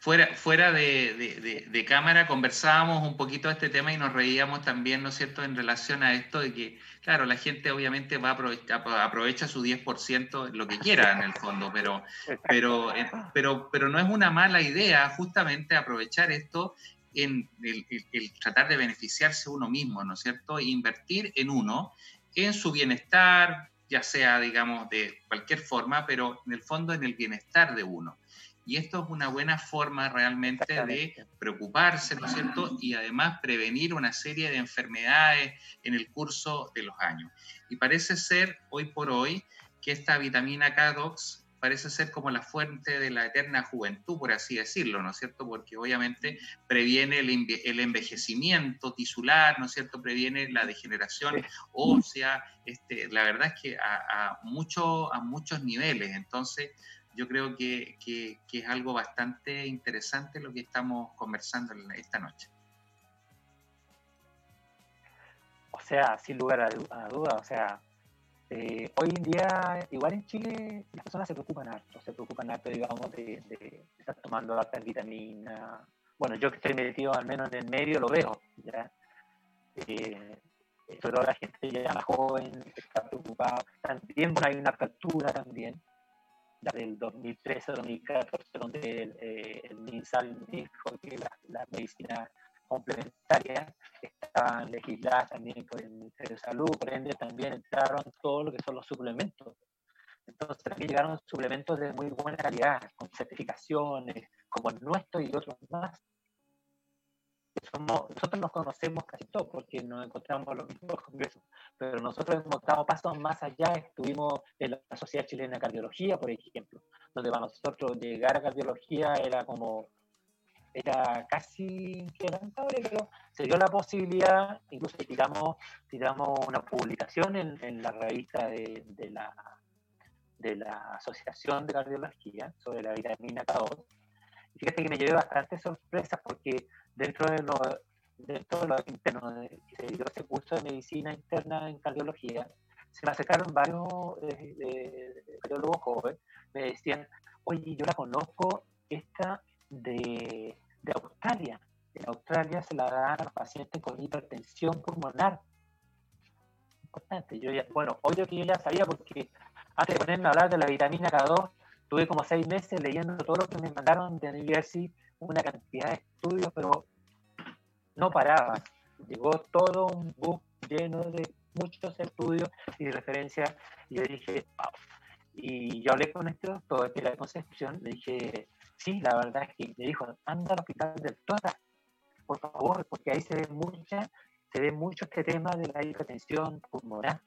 Fuera, fuera de, de, cámara conversábamos un poquito de este tema y nos reíamos también, ¿no es cierto?, en relación a esto de que, claro, la gente obviamente va a aprovechar, aprovecha su 10% lo que quiera en el fondo, pero, pero, eh, pero, pero no es una mala idea justamente aprovechar esto en el, el, tratar de beneficiarse uno mismo, ¿no es cierto?, e invertir en uno en su bienestar, ya sea, digamos, de cualquier forma, pero en el fondo en el bienestar de uno. Y esto es una buena forma realmente de preocuparse, ¿no es cierto? Y además prevenir una serie de enfermedades en el curso de los años. Y parece ser, hoy por hoy, que esta vitamina K2 parece ser como la fuente de la eterna juventud, por así decirlo, ¿no es cierto? Porque obviamente previene el, envejecimiento tisular, ¿no es cierto? Previene la degeneración ósea, este, la verdad es que a, a, mucho, a muchos niveles, entonces yo creo que, es algo bastante interesante lo que estamos conversando esta noche.
O sea, sin lugar a, a duda, o sea, eh, hoy en día, igual en Chile, las personas se preocupan harto, se preocupan harto, digamos, de, estar tomando altas vitaminas. Bueno, yo que estoy metido al menos en el medio lo veo, ¿ya? Eh, pero la gente ya más joven está preocupada. También hay una apertura también, la del 2013-2014, donde el, eh, el MinSal dijo que la, la medicina complementarias estaban legisladas también por el Ministerio de Salud, por ende también entraron todo lo que son los suplementos. Entonces también llegaron suplementos de muy buena calidad, con certificaciones, como el nuestro y otros más. nosotros nos conocemos casi todos porque nos encontramos los mismos congresos, pero nosotros hemos dado pasos más allá. Estuvimos en la Sociedad Chilena de Cardiología, por ejemplo, donde para nosotros llegar a cardiología era como era casi inquebrantable, pero se dio la posibilidad, incluso tiramos, tiramos una publicación en, la revista de, la, de la Asociación de Cardiología sobre la vitamina K2. Y fíjate que me llevé bastantes sorpresas porque dentro de los dentro de los internos que se dio ese curso de medicina interna en cardiología, se me acercaron varios eh, cardiólogos jóvenes, me decían, oye, yo la conozco, esta de, Australia. En Australia se la dan a pacientes con hipertensión pulmonar. Importante. Yo ya, bueno, obvio que yo ya sabía porque antes de ponerme a hablar de la vitamina K2, tuve como seis meses leyendo todo lo que me mandaron de University, una cantidad de estudios, pero no paraba. Llegó todo un book lleno de muchos estudios y referencias y yo dije, wow. Y yo hablé con este doctor de la Concepción, le dije, Sí, la verdad es que me dijo, anda al hospital del Tora, por favor, porque ahí se ve mucha, se ve mucho este tema de la hipertensión pulmonar.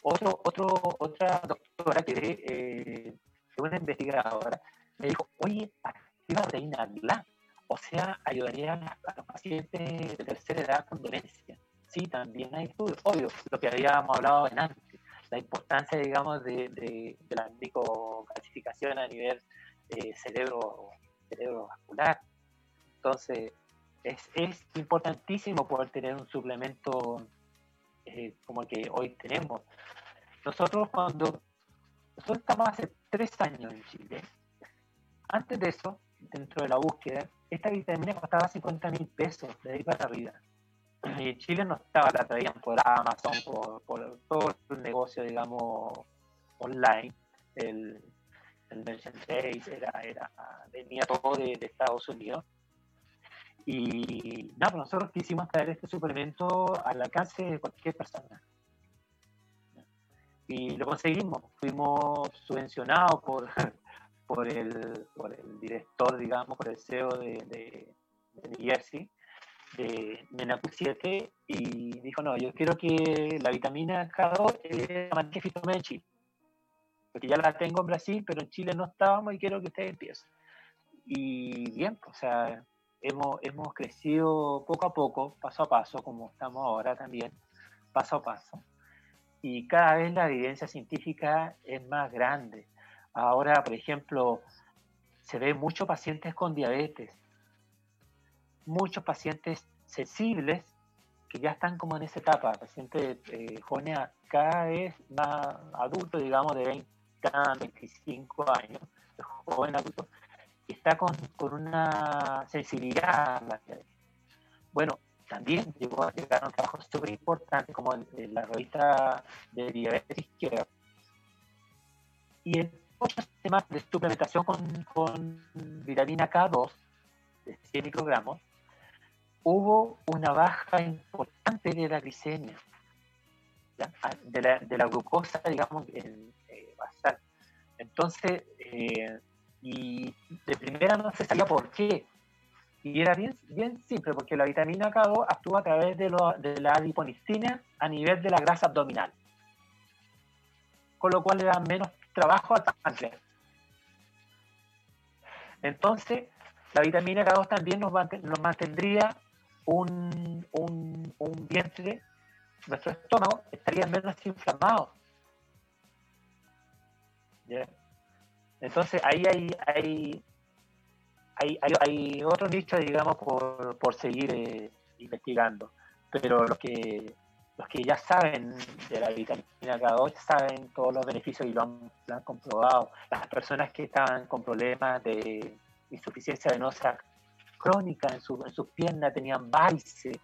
Otro, otro, otra doctora que eh, una investigadora me dijo, oye, activa reina GLA, o sea, ayudaría a, los pacientes de tercera edad con demencia. Sí, también hay estudios, obvio, lo que habíamos hablado en antes, la importancia, digamos, de, de, de la micocalcificación a nivel eh, cerebro, cerebro vascular. Entonces, es, es, importantísimo poder tener un suplemento eh, como el que hoy tenemos. Nosotros cuando, nosotros estamos hace tres años en Chile, antes de eso, dentro de la búsqueda, esta vitamina costaba 50 mil pesos de ahí para arriba. Y Chile no estaba, la traían por Amazon, por, por todo el negocio, digamos, online. El, el Merchandise, era, era, venía todo de, Estados Unidos. Y nada, pues nosotros quisimos traer este suplemento al alcance de cualquier persona. Y lo conseguimos. Fuimos subvencionados por, por, el, por el director, digamos, por el CEO de, de, de Jersey, de Menacu 7, y dijo, no, yo quiero que la vitamina K2 eh, la de Chile porque ya la tengo en Brasil, pero en Chile no estábamos y quiero que ustedes empiecen. Y bien, o sea, hemos, hemos crecido poco a poco, paso a paso, como estamos ahora también, paso a paso. Y cada vez la evidencia científica es más grande. Ahora, por ejemplo, se ve muchos pacientes con diabetes, muchos pacientes sensibles que ya están como en esa etapa, pacientes eh, jóvenes cada vez más adultos, digamos, de 20 25 años, es joven adulto, está con, con una sensibilidad Bueno, también llegó a llegar a un trabajo súper importante como en, la revista de diabetes izquierda. Y en otros temas de suplementación con, con vitamina K2 de 100 microgramos, hubo una baja importante de la glicemia, de la, de la, glucosa, digamos, en, entonces, eh, y de primera no se sabía por qué. Y era bien, bien simple, porque la vitamina K2 actúa a través de, de la adiponicina a nivel de la grasa abdominal. Con lo cual le da menos trabajo al páncreas. Entonces, la vitamina K2 también nos, nos mantendría un, un, un vientre, nuestro estómago estaría menos inflamado entonces ahí hay, hay, hay, hay, otro nicho, digamos, por, por seguir eh, investigando. Pero los que, los que ya saben de la vitamina K2 saben todos los beneficios y lo han, comprobado. Las personas que estaban con problemas de insuficiencia venosa crónica en, su, en sus piernas, tenían varices,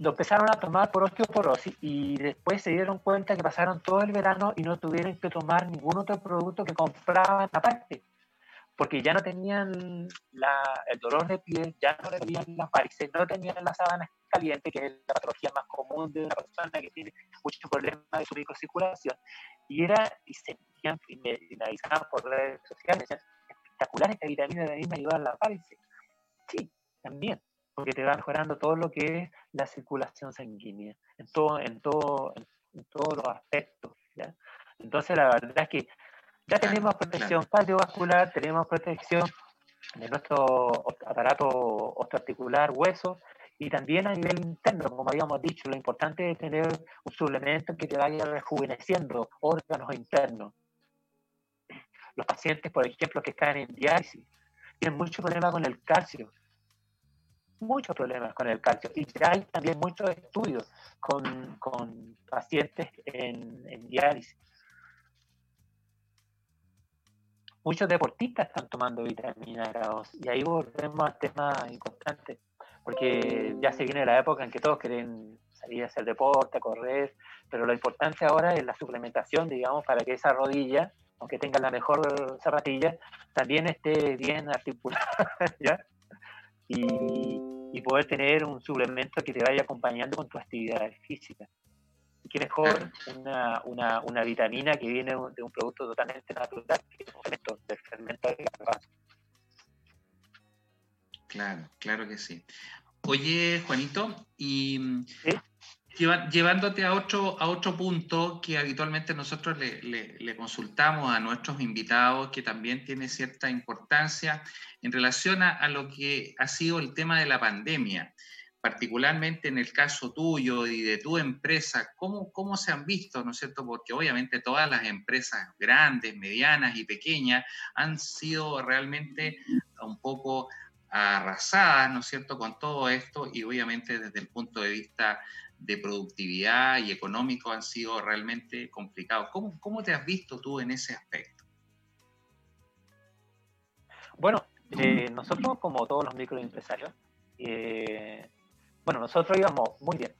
lo empezaron a tomar por osteoporosis y después se dieron cuenta que pasaron todo el verano y no tuvieron que tomar ningún otro producto que compraban aparte, porque ya no tenían el dolor de piel, ya no tenían las varices, no tenían las sábanas calientes, que es la patología más común de una persona que tiene muchos problemas de su microcirculación. Y era, y se y me, por redes sociales, espectacular esta vitamina de me ayuda a las varices. Sí, también porque te va mejorando todo lo que es la circulación sanguínea, en, todo, en, todo, en, todos los aspectos. Entonces, la verdad es que ya tenemos protección cardiovascular, tenemos protección de nuestro aparato osteoarticular, hueso, y también a nivel interno, como habíamos dicho, lo importante es tener un suplemento que te vaya rejuveneciendo órganos internos. Los pacientes, por ejemplo, que están en diálisis, tienen mucho problema con el calcio, muchos problemas con el calcio. Y ya hay también muchos estudios con, con pacientes en, diálisis. Muchos deportistas están tomando vitamina K2 y ahí volvemos al tema importante porque ya se viene la época en que todos quieren salir a hacer deporte, correr, pero lo importante ahora es la suplementación, digamos, para que esa rodilla, aunque tenga la mejor zapatilla, también esté bien articulada, ¿ya? Y, poder tener un suplemento que te vaya acompañando con tu actividad física. Y qué mejor una, una, una vitamina que viene de un producto totalmente natural, que es un fermento, del fermento de garbanzo.
Claro, claro que sí. Oye, Juanito, y mm, llevándote a otro, a otro punto que habitualmente nosotros le, consultamos a nuestros invitados, que también tiene cierta importancia en relación a, lo que ha sido el tema de la pandemia, particularmente en el caso tuyo y de tu empresa, ¿cómo, cómo se han visto, ¿no es cierto? Porque obviamente todas las empresas grandes, medianas y pequeñas han sido realmente un poco arrasadas, ¿no es cierto?, con todo esto y obviamente desde el punto de vista de productividad y económico han sido realmente complicados. ¿Cómo, cómo te has visto tú en ese aspecto?
Bueno, eh, nosotros como todos los microempresarios, eh, bueno, nosotros íbamos muy bien.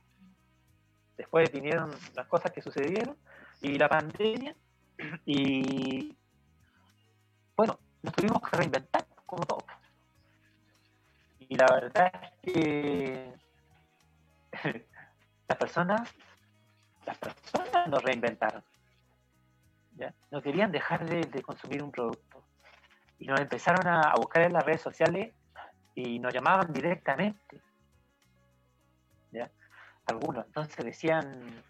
Después vinieron las cosas que sucedieron y la pandemia y bueno, nos tuvimos que reinventar como todos y la verdad es que las personas, las personas nos reinventaron. No querían dejar de, consumir un producto. Y nos empezaron a, buscar en las redes sociales y nos llamaban directamente. Algunos. Entonces decían,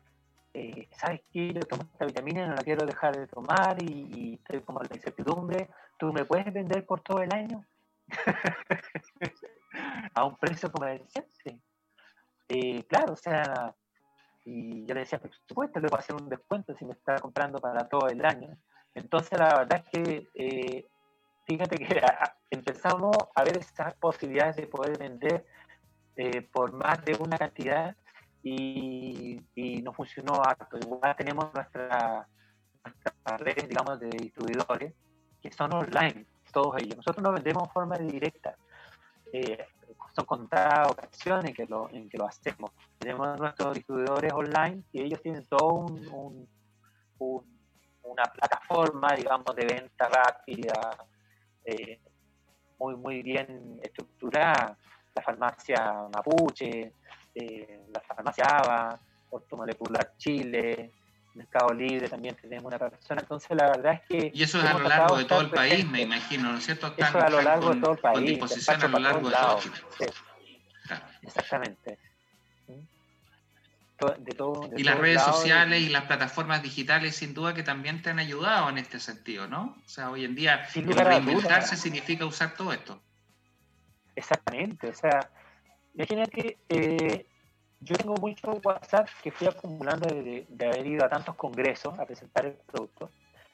eh, ¿sabes qué? Yo tomo esta vitamina y no la quiero dejar de tomar y, estoy como la incertidumbre. ¿Tú me puedes vender por todo el año? a un precio comercial. Eh, claro, o sea, y yo le decía, por supuesto, le voy a hacer un descuento si me está comprando para todo el año. Entonces, la verdad es que, eh, fíjate que empezamos a ver esas posibilidades de poder vender eh, por más de una cantidad y, y no funcionó harto. Igual tenemos nuestra, nuestra red, digamos, de distribuidores que son online, todos ellos. Nosotros no vendemos en forma directa. Eh, son contadas ocasiones que, lo, en que lo hacemos. Tenemos nuestros distribuidores online y ellos tienen todo un, una plataforma, digamos, de venta rápida, eh, muy, muy bien estructurada. La farmacia Mapuche, eh, la farmacia ABA, Ortomolecular Chile, Mercado Libre también tenemos una persona. Entonces, la verdad es que.
Y eso es a lo largo de todo el país, me imagino, ¿no es cierto?
eso es a lo largo de todo el país. Con
disposición a lo largo de todo
el Exactamente.
De todo, y las redes sociales y... las plataformas digitales, sin duda, que también te han ayudado en este sentido, ¿no? O sea, hoy en día, reinventarse significa usar todo esto.
Exactamente. O sea, imagínate. Eh, yo tengo mucho WhatsApp que fui acumulando de, haber ido a tantos congresos a presentar el producto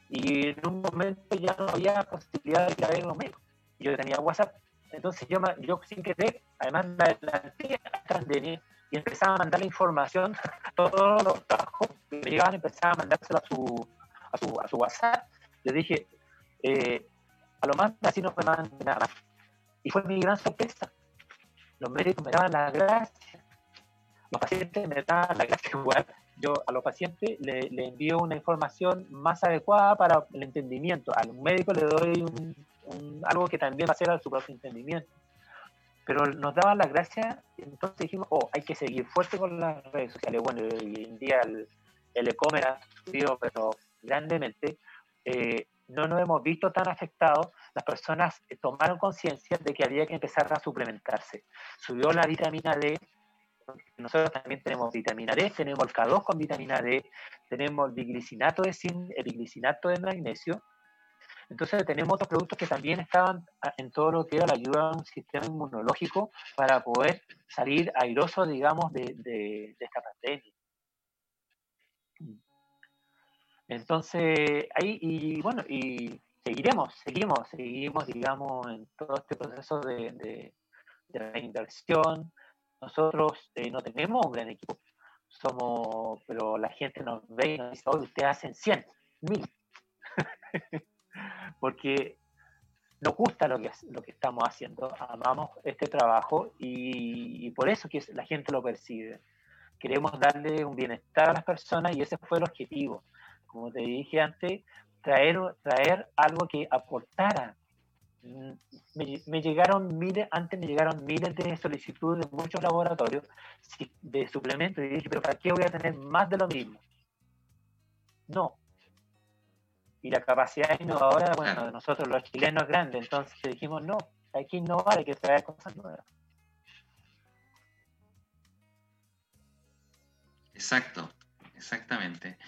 y en un momento ya no había posibilidad de ir a un médico. Yo tenía WhatsApp, entonces yo, yo sin querer, además la adelanté a y empezaba a mandar la información, todos los trabajos que me llegaban, empezaba a mandárselo a su, a su, a su WhatsApp. Le dije, eh, a lo más así no me mandan nada. Y fue mi gran sorpresa. Los médicos me daban las gracias los pacientes me dan la gracia igual. Yo a los pacientes le, envío una información más adecuada para el entendimiento. Al médico le doy algo que también va a ser a su propio entendimiento. Pero nos daban la gracia, entonces dijimos, oh, hay que seguir fuerte con las redes sociales. Bueno, hoy en día el, e-commerce ha subido, pero grandemente. Eh, no nos hemos visto tan afectados, las personas tomaron conciencia de que había que empezar a suplementarse. Subió la vitamina D, nosotros también tenemos vitamina D, tenemos el K2 con vitamina D, tenemos el biglicinato de zinc, el biglicinato de magnesio, Entonces tenemos otros productos que también estaban en todo lo que era la ayuda a un sistema inmunológico para poder salir airoso, digamos, de, de, esta pandemia. Entonces, ahí, y bueno, y seguiremos, seguimos, seguimos, digamos, en todo este proceso de, de, reinversión. Nosotros eh, no tenemos un gran equipo, somos, pero la gente nos ve y nos dice, hoy ustedes hacen 100, 1000. Porque nos gusta lo que, lo que estamos haciendo, amamos este trabajo y, y por eso que la gente lo percibe. Queremos darle un bienestar a las personas y ese fue el objetivo. Como te dije antes, traer, traer algo que aportara. Me, llegaron miles, antes me llegaron miles de solicitudes de muchos laboratorios de suplementos y dije, pero ¿para qué voy a tener más de lo mismo? No. Y la capacidad innovadora, bueno, de nosotros los chilenos es grande, entonces dijimos, no, hay que innovar, hay que traer cosas nuevas.
Exacto, exactamente.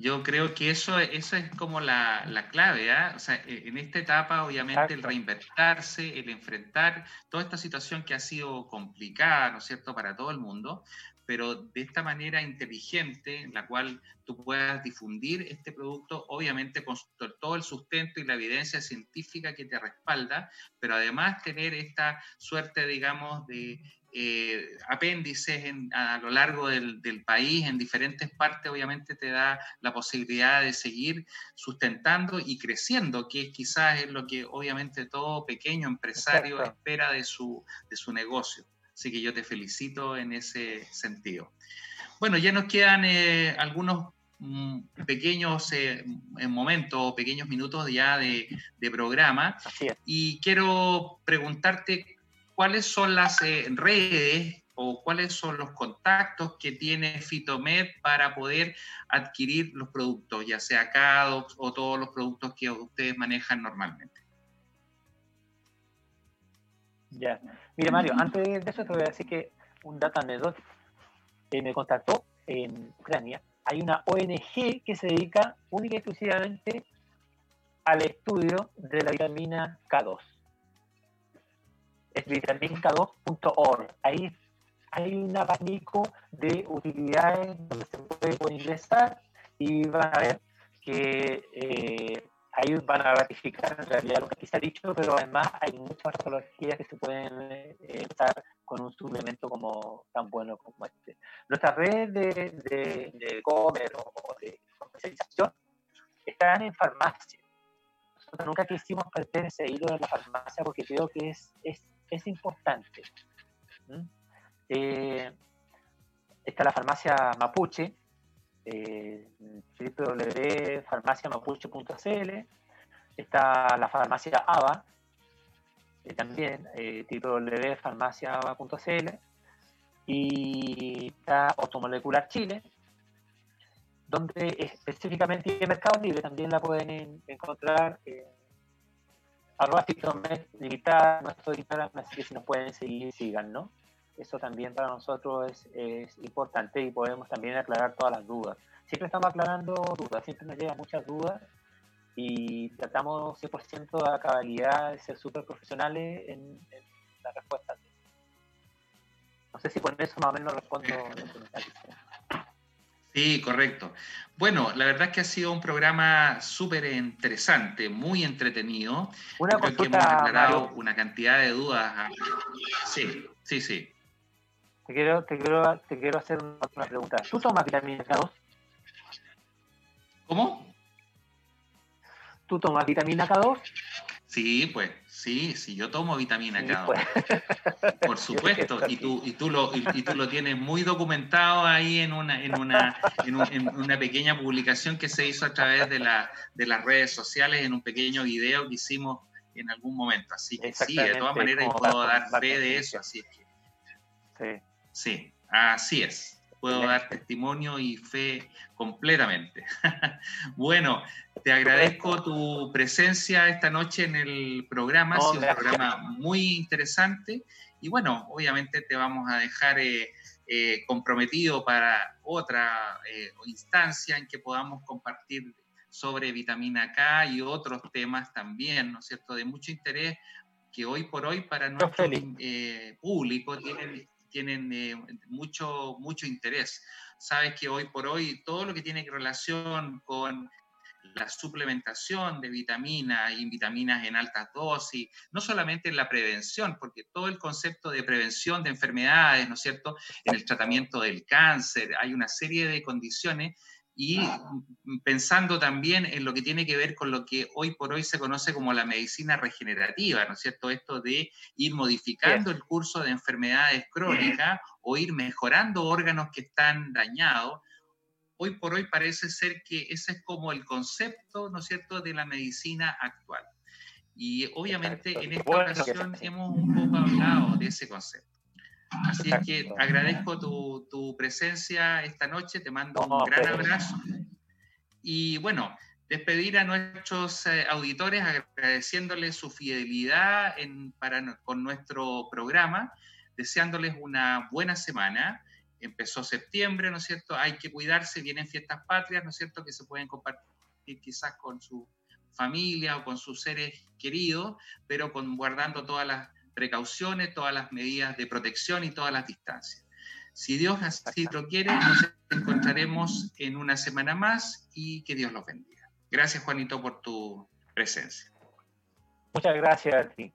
Yo creo que eso, eso es como la, clave, ¿ah? O sea, e, en esta etapa, obviamente, el reinvertirse, el enfrentar toda esta situación que ha sido complicada, ¿no es cierto?, para todo el mundo, pero de esta manera inteligente, en la cual tú puedas difundir este producto, obviamente con todo el sustento y la evidencia científica que te respalda, pero además tener esta suerte, digamos, de eh, apéndices a lo largo del, país, en diferentes partes, obviamente te da la posibilidad de seguir sustentando y creciendo, que quizás es lo que obviamente todo pequeño empresario espera de su, de su negocio. Así que yo te felicito en ese sentido. Bueno, ya nos quedan eh, algunos mm, pequeños eh, momentos, pequeños minutos ya de, de programa. Y quiero preguntarte cuáles son las eh, redes o cuáles son los contactos que tiene Fitomed para poder adquirir los productos, ya sea CADOX o todos los productos que ustedes manejan normalmente.
Ya. Mira, Mario, antes de eso te voy a decir que un dato anecdótico. Eh, me contactó en Ucrania. Hay una ONG que se dedica única y exclusivamente al estudio de la vitamina K2 es vitaminca2.org. Ahí hay un abanico de utilidades donde se puede ingresar y van a ver que eh, ahí van a ratificar en realidad lo que aquí se ha dicho, pero además hay muchas patologías que se pueden eh, usar con un suplemento como tan bueno como este. Nuestras redes de, de, de comer o de comercialización están en farmacia. Nosotros nunca quisimos perder ese hilo en la farmacia porque creo que es, es es importante. Eh, está la farmacia Mapuche, eh, www.farmaciamapuche.cl, está la farmacia ABA, eh, también eh, www.farmaciaaba.cl, y está Automolecular Chile, donde específicamente en Mercado Libre también la pueden encontrar arroba limitada nuestro Instagram, así que si nos pueden seguir, sigan, ¿no? Eso también para nosotros es, importante y podemos también aclarar todas las dudas. Siempre estamos aclarando dudas, siempre nos llegan muchas dudas y tratamos 100% a cabalidad de ser súper profesionales en, en la respuesta. No sé si con eso más o menos respondo lo que me está diciendo.
Sí, correcto. Bueno, la verdad es que ha sido un programa súper interesante, muy entretenido.
Una Creo que hemos aclarado
una cantidad de dudas. Sí, sí, sí.
Te quiero, te quiero, te quiero hacer una pregunta. ¿Tú tomas vitamina K2?
¿Cómo?
¿Tú tomas vitamina K2?
Sí, pues, sí, sí, yo tomo vitamina K. Pues. Por supuesto, y tú, y, tú lo, y, tú lo tienes muy documentado ahí en una, en una, en, una pequeña publicación que se hizo a través de, la, de las redes sociales, en un pequeño video que hicimos en algún momento. Así que sí, de todas maneras puedo dar fe de eso, así que. Sí. Sí, así es puedo dar testimonio y fe completamente. bueno, te agradezco tu presencia esta noche en el programa, ha sido un programa muy interesante y bueno, obviamente te vamos a dejar eh, eh, comprometido para otra eh, instancia en que podamos compartir sobre vitamina K y otros temas también, ¿no es cierto?, de mucho interés que hoy por hoy para nuestro eh, público tienen, tienen eh, mucho, mucho interés. Sabes que hoy por hoy todo lo que tiene relación con la suplementación de vitaminas y vitaminas en altas dosis, no solamente en la prevención, porque todo el concepto de prevención de enfermedades, ¿no es cierto?, en el tratamiento del cáncer, hay una serie de condiciones y pensando también en lo que tiene que ver con lo que hoy por hoy se conoce como la medicina regenerativa, ¿no es cierto? Esto de ir modificando el curso de enfermedades crónicas o ir mejorando órganos que están dañados. Hoy por hoy parece ser que ese es como el concepto, ¿no es cierto?, de la medicina actual. Y obviamente en esta ocasión hemos un poco hablado de ese concepto. Así es que agradezco tu, presencia esta noche, te mando un gran abrazo. Y bueno, despedir a nuestros eh, auditores agradeciéndoles su fidelidad para, con nuestro programa, deseándoles una buena semana. Empezó septiembre, ¿no es cierto? Hay que cuidarse, vienen fiestas patrias, ¿no es cierto? Que se pueden compartir quizás con su familia o con sus seres queridos, pero con, guardando todas las precauciones, todas las medidas de protección y todas las distancias. Si Dios así lo quiere, nos encontraremos en una semana más y que Dios los bendiga. Gracias, Juanito, por tu presencia.
Muchas gracias a ti.